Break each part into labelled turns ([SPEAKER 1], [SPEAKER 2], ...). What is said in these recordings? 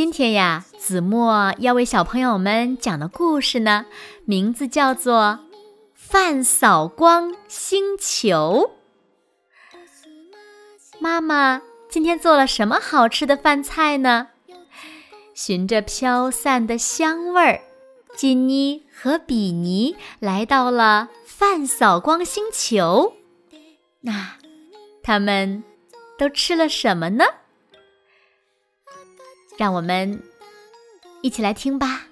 [SPEAKER 1] 今天呀，子墨要为小朋友们讲的故事呢，名字叫做《饭扫光星球》。妈妈今天做了什么好吃的饭菜呢？循着飘散的香味儿，金妮和比尼来到了饭扫光星球。那他们都吃了什么呢？让我们一起来听吧。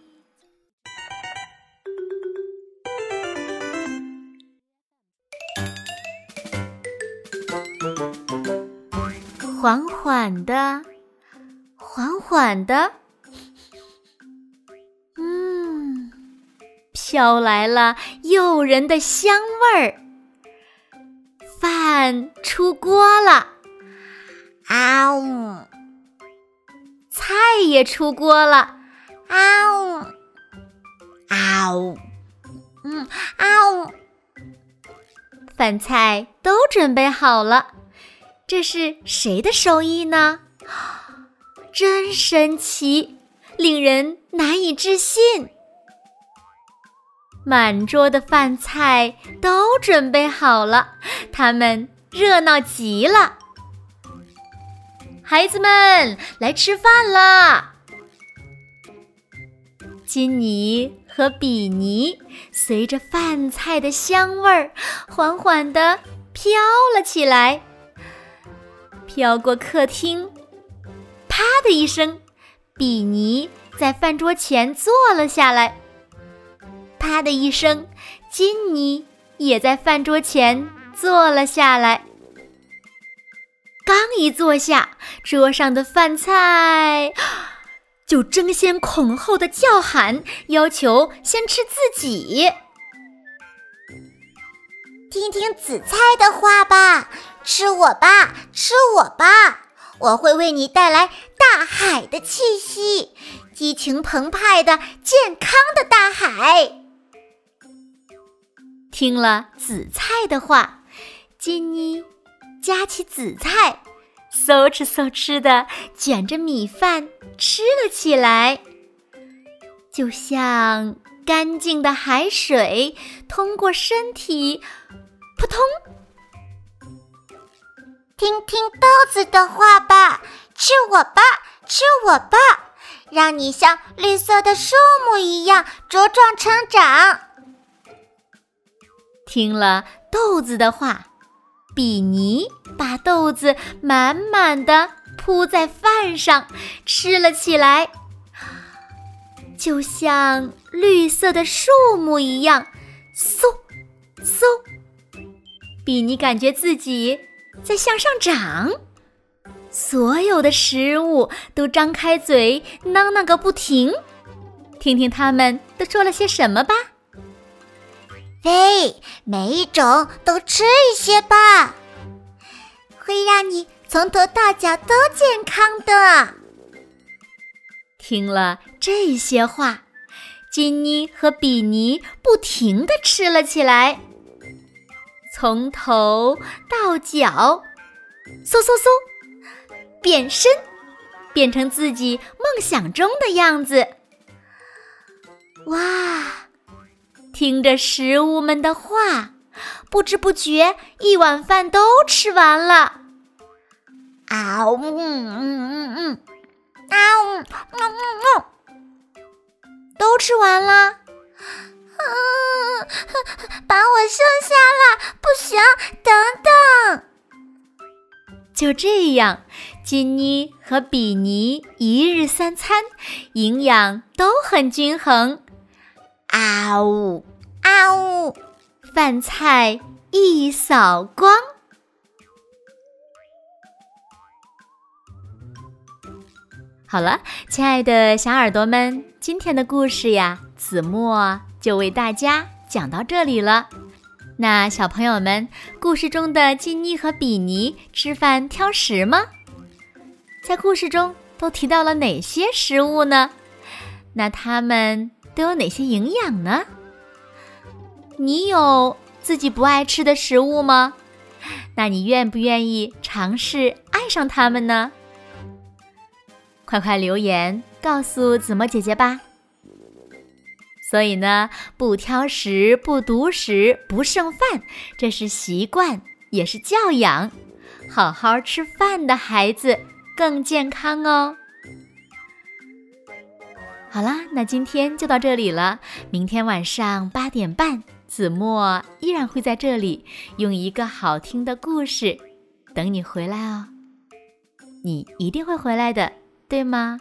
[SPEAKER 1] 缓缓的，缓缓的，嗯，飘来了诱人的香味儿。饭出锅了，啊呜！菜也出锅了，啊呜！啊呜！嗯，啊呜！饭菜都准备好了，这是谁的手艺呢？真神奇，令人难以置信。满桌的饭菜都准备好了，他们热闹极了。孩子们，来吃饭啦！金妮和比尼随着饭菜的香味儿，缓缓地飘了起来，飘过客厅。啪的一声，比尼在饭桌前坐了下来。啪的一声，金妮也在饭桌前坐了下来。刚一坐下，桌上的饭菜就争先恐后的叫喊，要求先吃自己。
[SPEAKER 2] 听听紫菜的话吧，吃我吧，吃我吧，我会为你带来大海的气息，激情澎湃的健康的大海。
[SPEAKER 1] 听了紫菜的话，金妮。夹起紫菜，嗖吃嗖吃的卷着米饭吃了起来，就像干净的海水通过身体，扑通。
[SPEAKER 2] 听听豆子的话吧，吃我吧，吃我吧，让你像绿色的树木一样茁壮成长。
[SPEAKER 1] 听了豆子的话。比尼把豆子满满的铺在饭上，吃了起来，就像绿色的树木一样，嗖嗖。比尼感觉自己在向上长，所有的食物都张开嘴囔囔个不停。听听他们都说了些什么吧。
[SPEAKER 2] 喂，每一种都吃一些吧，会让你从头到脚都健康的。
[SPEAKER 1] 听了这些话，金妮和比尼不停地吃了起来，从头到脚，嗖嗖嗖，变身，变成自己梦想中的样子。哇！听着食物们的话，不知不觉一碗饭都吃完了。啊呜嗯嗯嗯嗯，啊呜嗯嗯嗯，都吃完了。
[SPEAKER 2] 嗯，把我剩下了，不行，等等。
[SPEAKER 1] 就这样，金妮和比尼一日三餐，营养都很均衡。啊呜啊呜！饭菜一扫光。好了，亲爱的小耳朵们，今天的故事呀，子墨就。为大家讲到这里了。那小朋友们，故事中的金妮和比尼吃饭挑食吗？在故事中都提到了哪些食物呢？那它们都有哪些营养呢？你有自己不爱吃的食物吗？那你愿不愿意尝试爱上它们呢？快快留言告诉子墨姐姐吧。所以呢，不挑食、不独食、不剩饭，这是习惯，也是教养。好好吃饭的孩子更健康哦。好啦，那今天就到这里了。明天晚上八点半，子墨依然会在这里，用一个好听的故事等你回来哦。你一定会回来的，对吗？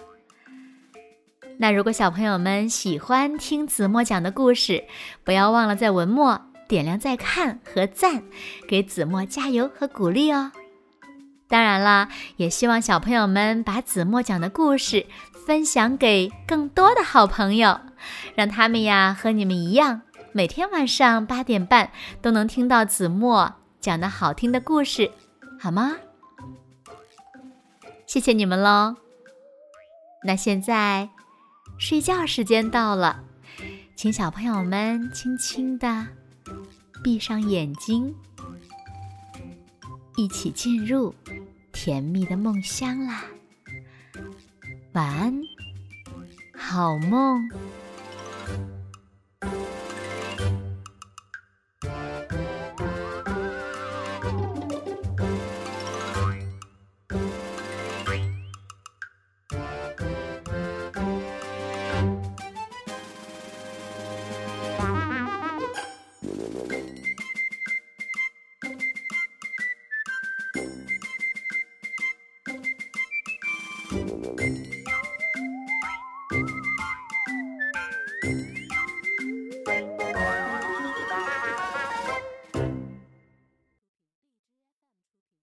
[SPEAKER 1] 那如果小朋友们喜欢听子墨讲的故事，不要忘了在文末点亮再看和赞，给子墨加油和鼓励哦。当然啦，也希望小朋友们把子墨讲的故事分享给更多的好朋友，让他们呀和你们一样，每天晚上八点半都能听到子墨讲的好听的故事，好吗？谢谢你们喽。那现在。睡觉时间到了，请小朋友们轻轻地闭上眼睛，一起进入甜蜜的梦乡啦！晚安，好梦。